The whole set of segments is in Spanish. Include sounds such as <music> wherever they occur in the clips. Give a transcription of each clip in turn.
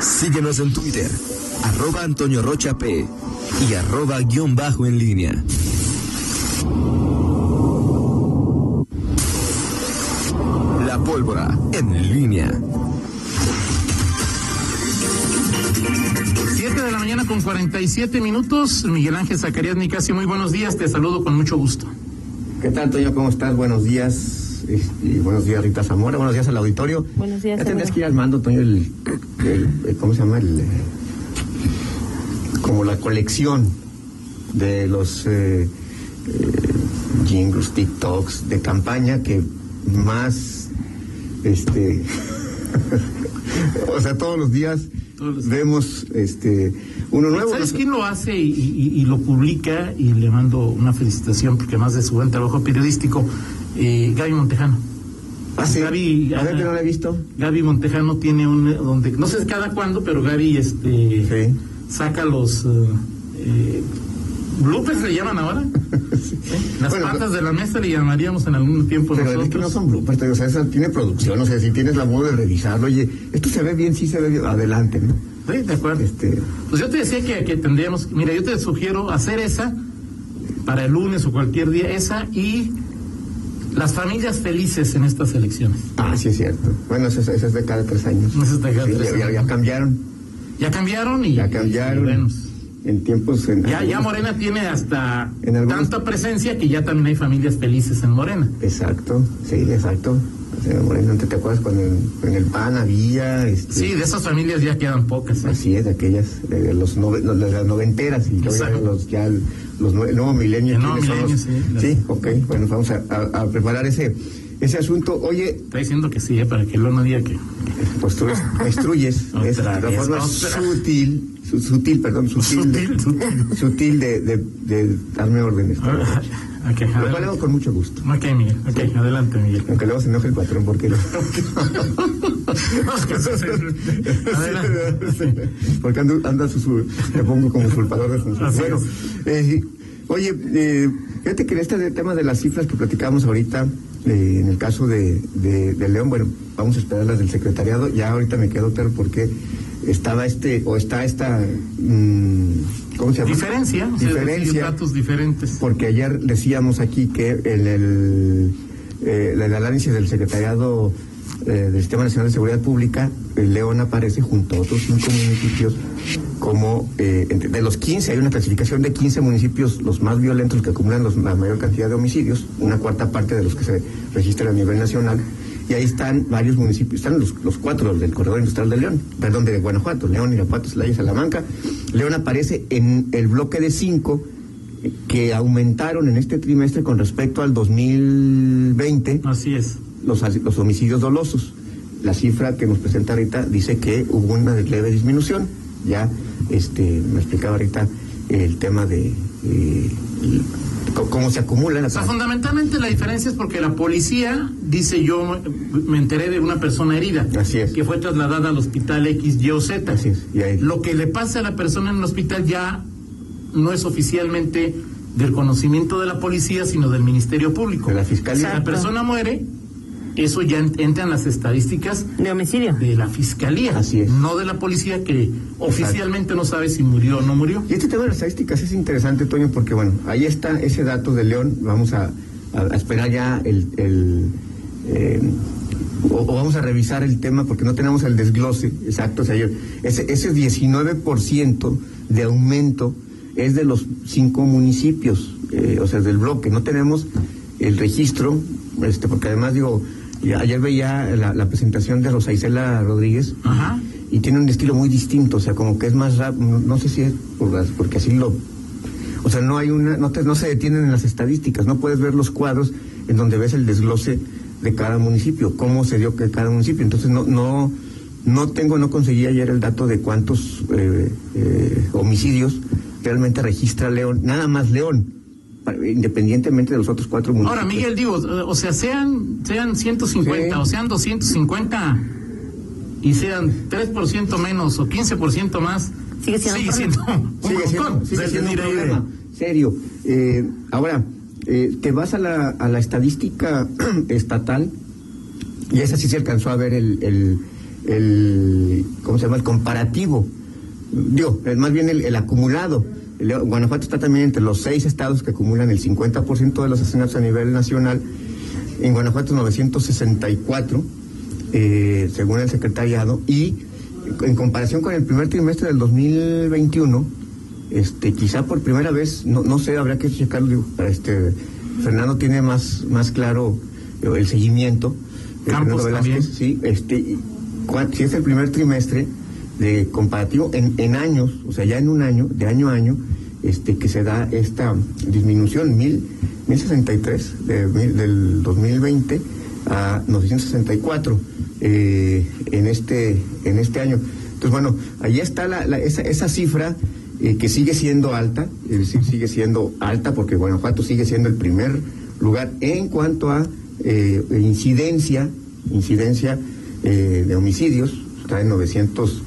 Síguenos en Twitter, arroba Antonio Rocha P y arroba guion bajo en línea. La pólvora en línea. 7 de la mañana con 47 minutos. Miguel Ángel Zacarías Nicasio, muy buenos días. Te saludo con mucho gusto. ¿Qué tal, Toño? ¿Cómo estás? Buenos días. Y buenos días, Rita Zamora. Buenos días al auditorio. Buenos días. Ya tendrías que ir armando, Toño, el, el- ¿cómo se llama? El, eh, como la colección de los eh, eh, jingles, TikToks de campaña que más, este, <laughs> o sea, todos los días Todos los días. vemos, este, uno nuevo. ¿Sabes quién lo hace y, y- y lo publica? Y le mando una felicitación porque más de su buen trabajo periodístico, eh, Gaby Montejano. Ah, sí. Gaby, A ver, que no lo he visto. Gaby Montejano tiene un donde no sé cada cuándo, pero Gaby este Sí. saca los eh, eh, bloopers le llaman ahora. <laughs> ¿Eh? Las Bueno, patas de la mesa le llamaríamos en algún tiempo Pero nosotros. es que no son bloopers, o sea, eso tiene producción, o sea, si tienes la modo de revisarlo, oye, esto se ve bien, sí se ve bien, adelante, ¿no? Sí, de acuerdo. Este, Pues yo te decía que, que tendríamos, mira, yo te sugiero hacer esa para el lunes o cualquier día, esa y las familias felices en estas elecciones. ah, sí es cierto. Bueno, eso, es- eso es de cada tres años. Eso es de cada Sí, tres ya, ya- ya años. cambiaron, Ya cambiaron y ya cambiaron. y bueno, en tiempos... En, ya, ya Morena tiene hasta En algunos- tanta presencia que ya también hay familias felices en Morena. Exacto, sí, exacto. O sea, Moreno, ¿te acuerdas cuando en, en el PAN había... Este, Sí, de esas familias ya quedan pocas. ¿eh? Así es, de aquellas, de los nove- de las noventeras y ya los, ya los nue- el nuevo milenio. El nuevo ¿quiénes son los- milenio, sí. Sí, ok, bueno, vamos a, a- a preparar ese, ese asunto. Oye, Está diciendo que sí, ¿eh? para que luego no diga que... pues tú <laughs> Otra es forma sutil, su- sutil, perdón, sutil, de- Sutil, sutil. <laughs> sutil de, de, de darme órdenes. <laughs> Ok, Lo cual hago con mucho gusto. Ok, Miguel. Ok, adelante, Miguel. Aunque luego se enoje el patrón porque porque ando, anda su, me pongo como usurpador de funciones. Bueno, eh, oye, eh, fíjate que en este tema de las cifras que platicábamos ahorita, eh, en el caso de, de, de León, bueno, vamos a esperar las del secretariado, ya ahorita me quedo claro porque estaba este, o está esta, mm, ¿cómo se llama? Diferencia, o sea, Diferencia datos diferentes. porque ayer decíamos aquí que en el, eh, el análisis del secretariado eh, del Sistema Nacional de Seguridad Pública, León aparece junto a otros cinco municipios como, eh, de los 15, hay una clasificación de 15 municipios, los más violentos que acumulan los- la mayor cantidad de homicidios, una cuarta parte de los que se registran a nivel nacional. Y ahí están varios municipios, están los, los cuatro del corredor industrial de León, perdón, de Guanajuato, León, Irapuato, Celaya Salamanca. León aparece en el bloque de cinco que aumentaron en este trimestre con respecto al 2020 Así es. Los, los homicidios dolosos. La cifra que nos presenta ahorita dice que hubo una leve disminución. Ya este, me explicaba ahorita el tema de eh, cómo se acumulan O las sea, fundamentalmente la diferencia es porque la policía dice yo me enteré de una persona herida Así es. que fue trasladada al hospital X, Y o Z. Así es, y ahí- Lo que le pasa a la persona en el hospital ya no es oficialmente del conocimiento de la policía, sino del Ministerio Público. De la Fiscalía. Si la persona muere, eso ya en- entra en las estadísticas De homicidio. de la fiscalía, Así es. no de la policía que oficialmente no sabe si murió o no murió. Y este tema de las estadísticas es interesante, Toño, porque bueno, ahí está ese dato de León. Vamos a, a- a esperar ya el. el, eh, o, o vamos a revisar el tema porque no tenemos el desglose exacto. O sea, yo- ese, ese 19% de aumento es de los cinco municipios, eh, o sea, del bloque. No tenemos el registro, este, porque además digo, ayer veía la, la presentación de Rosa Isela Rodríguez Ajá. y tiene un estilo muy distinto, o sea, como que es más rápido, no, no sé si es por las- porque así lo... O sea, no hay una, no, te- no se detienen en las estadísticas, no puedes ver los cuadros en donde ves el desglose de cada municipio, cómo se dio que cada municipio. Entonces, no, no, no tengo, no conseguí ayer el dato de cuántos eh, eh, homicidios realmente registra León, nada más León, independientemente de los otros cuatro municipios. Ahora, Miguel, digo, o sea, sean, sean 150 Sí. o sean 250 y sean 3% menos o 15% más, Sigue siendo un siendo un sigue siendo, sigue siendo un problema serio. Eh, ahora, eh, te vas a la, a la estadística <clears throat> estatal y esa sí se alcanzó a ver el, el, el, ¿cómo se llama? El comparativo, digo, es más bien el, acumulado. Guanajuato está también entre los seis estados que acumulan el 50% de los asesinatos a nivel nacional. En Guanajuato 964, eh, según el secretariado, y en comparación con el primer trimestre del 2021, este, quizá por primera vez, no, no sé, habrá que checarlo, para este, Fernando tiene más, más claro el seguimiento. Campos también. Sí, este, si es el primer trimestre de comparativo en, en años, o sea, ya en un año, de año a año, este, que se da esta disminución, mil, 1063 de, del 2020 a 964 eh, en, este, en este año. Entonces, bueno, ahí está la, esa, esa cifra eh, que sigue siendo alta, es decir, sigue siendo alta porque Guanajuato sigue siendo el primer lugar en cuanto a eh, incidencia, incidencia de homicidios, está en 900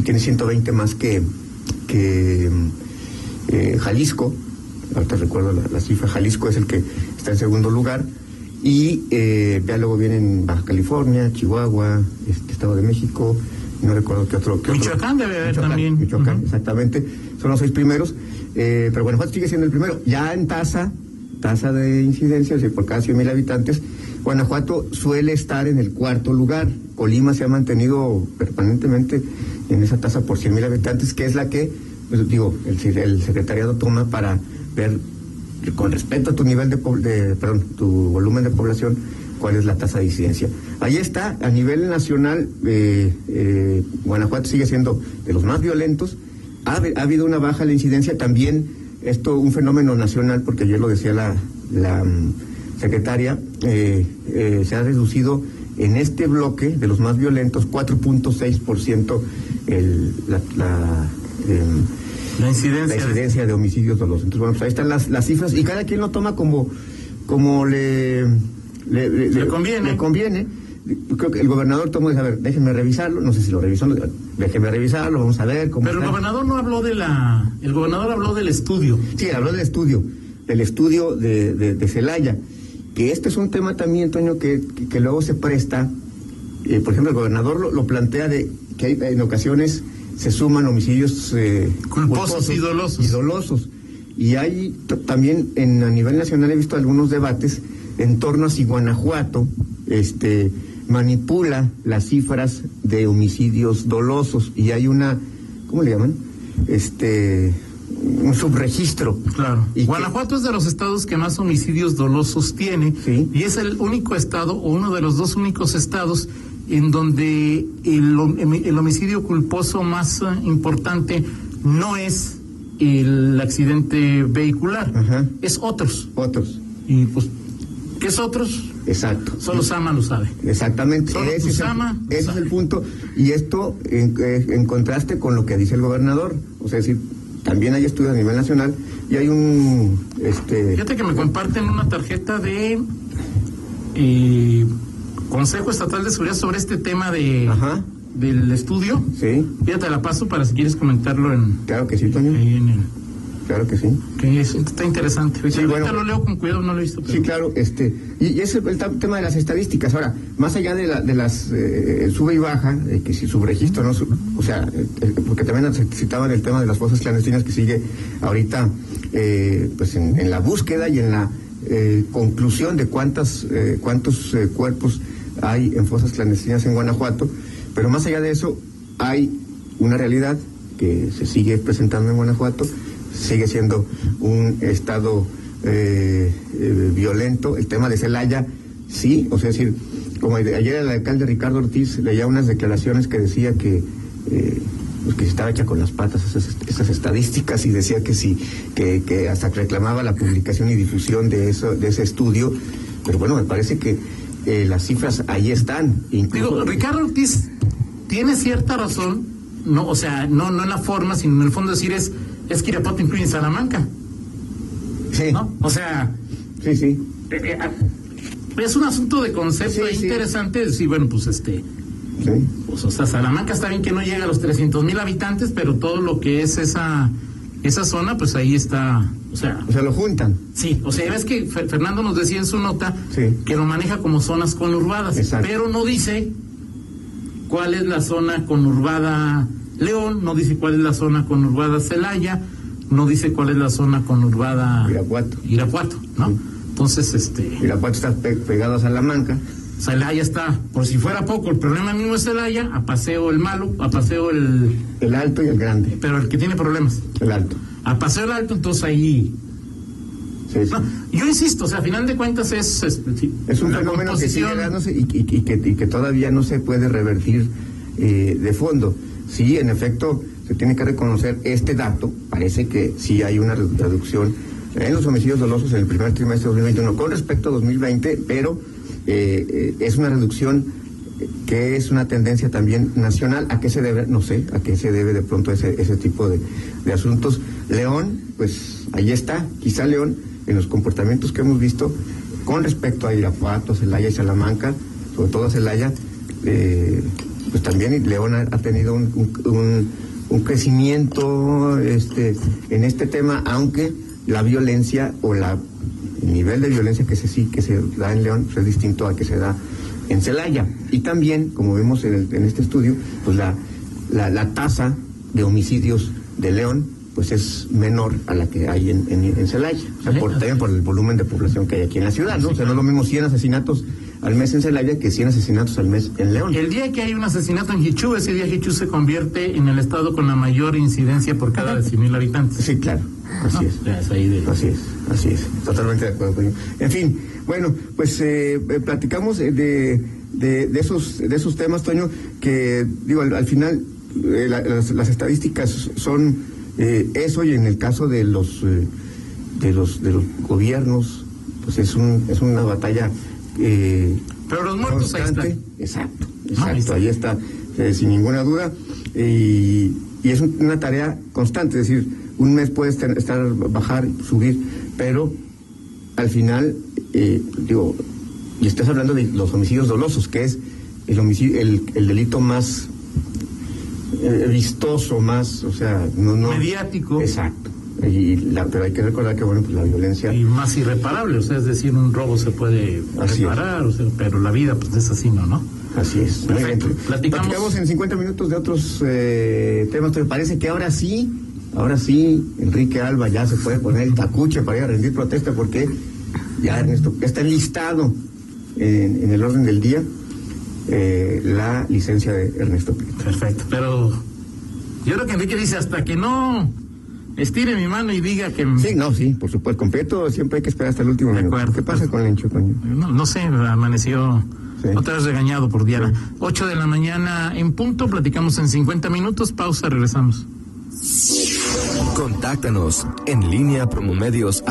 y tiene 120 más que, que Jalisco, ahorita recuerdo la, cifra, Jalisco es el que está en segundo lugar, y eh, ya luego vienen Baja California, Chihuahua, este, Estado de México, no recuerdo qué otro. Michoacán debe haber también. Michoacán, exactamente. Son los seis primeros. Eh, pero Guanajuato sigue siendo el primero. Ya en tasa, tasa de incidencia, por cada 100 mil habitantes, Guanajuato suele estar en el cuarto lugar. Colima se ha mantenido permanentemente en esa tasa por 100 mil habitantes, que es la que, pues, digo, el, el secretariado toma para ver con respecto a tu nivel de, perdón, tu volumen de población, cuál es la tasa de incidencia. Ahí está, a nivel nacional, eh, eh, Guanajuato sigue siendo de los más violentos. Ha, habido una baja la incidencia, también esto un fenómeno nacional, porque ayer lo decía la, la mm, secretaria, eh, se ha reducido en este bloque de los más violentos 4.6% la, la em, la incidencia, de homicidios dolosos. Entonces, bueno, pues ahí están las, las cifras y cada quien lo toma como, como le, le, conviene. Le conviene. Creo que el gobernador tomó a ver, déjenme revisarlo, no sé si lo revisó, déjenme revisarlo, vamos a ver cómo Pero el gobernador no habló de la... El gobernador habló del estudio. Sí, habló del estudio, del estudio de, de, Celaya, que este es un tema también, Toño, que, que, luego se presta, eh, por ejemplo, el gobernador lo, lo plantea de que hay en ocasiones se suman homicidios eh, culposos y dolosos. Y dolosos. Y hay también en a nivel nacional he visto algunos debates en torno a si Guanajuato este manipula las cifras de homicidios dolosos y hay una ¿cómo le llaman? Este un subregistro. Claro. Y Guanajuato es de los estados que más homicidios dolosos tiene y es el único estado o uno de los dos únicos estados en donde el, homicidio culposo más eh, importante no es el accidente vehicular, es otros. Otros. Y pues, ¿qué es otros? Exacto. Solo Sama lo sabe. Exactamente. ese, es el, ese es el, punto. Y esto en, en, contraste con lo que dice el gobernador. O sea, decir, también hay estudios a nivel nacional y hay un... Este... Fíjate que me comparten una tarjeta de... Eh, Consejo Estatal de Seguridad sobre este tema de del estudio. Sí. Fíjate, la paso para si quieres comentarlo en. Claro que sí, Toño. Claro que sí. Que está interesante. Sí, bueno, lo leo con cuidado, no lo he visto. Sí, claro. Este, y, ese es el, tema de las estadísticas. Ahora, más allá de, la, de las eh, sube y baja, que si subregistro no, o sea, eh, eh, porque también citaban el tema de las fosas clandestinas que sigue ahorita, pues en, la búsqueda y en la conclusión de cuántas, cuántos cuerpos hay en fosas clandestinas en Guanajuato, pero más allá de eso hay una realidad que se sigue presentando en Guanajuato, sigue siendo un estado eh, eh, violento. El tema de Celaya, sí, o sea, decir, como ayer el alcalde Ricardo Ortiz leía unas declaraciones que decía que eh, pues que estaba hecha con las patas esas, estadísticas y decía que sí, que, que hasta reclamaba la publicación y difusión de eso, de ese estudio. Pero bueno, me parece que eh, las cifras ahí están. Digo, Ricardo Ortiz tiene cierta razón, no, o sea, no, no en la forma, sino en el fondo decir es, es que Irapuato incluye Salamanca. Sí. ¿No? O sea. Sí, sí. Eh, eh, ah, es un asunto de concepto interesante decir, bueno, pues este. Sí. Pues, o sea, Salamanca está bien que no llega a los 300 mil habitantes, pero todo lo que es esa, esa zona, pues ahí está o sea, o sea, lo juntan. Sí, o sea, ves que Fernando nos decía en su nota que lo maneja como zonas conurbadas, pero no dice cuál es la zona conurbada León, no dice cuál es la zona conurbada Celaya, no dice cuál es la zona conurbada Irapuato. Irapuato, ¿no? Entonces, este... Irapuato está pegado a Salamanca. Celaya está, por si fuera poco, el problema mismo es Celaya, a paseo el malo, a paseo el... El alto y el grande. Pero el que tiene problemas. El alto. A paseo el alto, entonces ahí... Sí, sí. No, yo insisto, o sea, a final de cuentas es... Es, es un fenómeno que sigue dándose y, y, y, que, y, que, todavía no se puede revertir eh, de fondo. Sí, en efecto, se tiene que reconocer este dato, parece que sí hay una reducción en los homicidios dolosos en el primer trimestre de 2021 con respecto a 2020, pero eh, es una reducción que es una tendencia también nacional. ¿A qué se debe? No sé, a qué se debe de pronto ese, ese tipo de, de asuntos. León, pues ahí está, quizá León, en los comportamientos que hemos visto con respecto a Irapuato, Celaya y Salamanca, sobre todo Celaya, eh, pues también León ha, tenido un, un, un, crecimiento este, en este tema, aunque la violencia o la nivel de violencia que se sí que se da en León pues es distinto al que se da en Celaya. Y también, como vemos en, el, en este estudio, pues la, la, la, tasa de homicidios de León pues es menor a la que hay en, en, en Celaya. O sea, por, también por el volumen de población que hay aquí en la ciudad, ¿no? O sea, no es lo mismo 100 asesinatos al mes en Celaya que 100 asesinatos al mes en León. El día que hay un asesinato en Hichú, ese día Hichú se convierte en el estado con la mayor incidencia por cada 100.000 habitantes. Sí, claro. Así No, es. ya es ahí de- Así es, así es. Totalmente de acuerdo. En fin, bueno, pues eh, eh, platicamos eh, de, de, de esos, de esos temas, Toño, que digo, al, al final eh, la- las, las estadísticas son eh, eso y en el caso de los, eh, de los, de los gobiernos, pues es, un, es una batalla eh, Pero los muertos ahí constante. están. Exacto, Ah, ahí exacto, está. ahí está, eh, sin ninguna duda. Y, y es un- una tarea constante, es decir, un mes puede estar, estar, bajar, subir, pero al final, eh, digo, y estás hablando de los homicidios dolosos, que es el, homicidio, el, el delito más eh, vistoso, más, o sea, no, no. Mediático. Exacto. Y la- pero hay que recordar que, bueno, pues la violencia. Y más irreparable, o sea, es decir, un robo se puede Así reparar, o sea, pero la vida pues es así, ¿no? ¿no? Así es. Perfecto. bien. Platicamos. en 50 minutos de otros eh, temas. Me parece que ahora sí, ahora sí, Enrique Alba ya se puede poner el tacuche para ir a rendir protesta porque ya Ernesto, ya está listado en, en el orden del día eh, la licencia de Ernesto Prieto. Perfecto, pero yo creo que Enrique dice hasta que no estire mi mano y diga que Sí, no, sí, por supuesto. Con Prieto siempre hay que esperar hasta el último De minuto. acuerdo. ¿Qué pasa con Lencho, Toño? no, no sé, amaneció Sí. otra vez regañado por Diana. 8 de la mañana en punto, platicamos en 50 minutos, pausa, regresamos. Contáctanos en línea promomedios